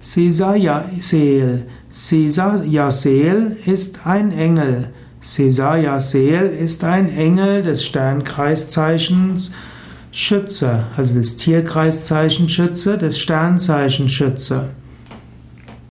Sesayasel. Sesayasel ist ein Engel. Sesayasel ist ein Engel des Sternkreiszeichens Schütze, also des Tierkreiszeichen Schütze, des Sternzeichen Schütze.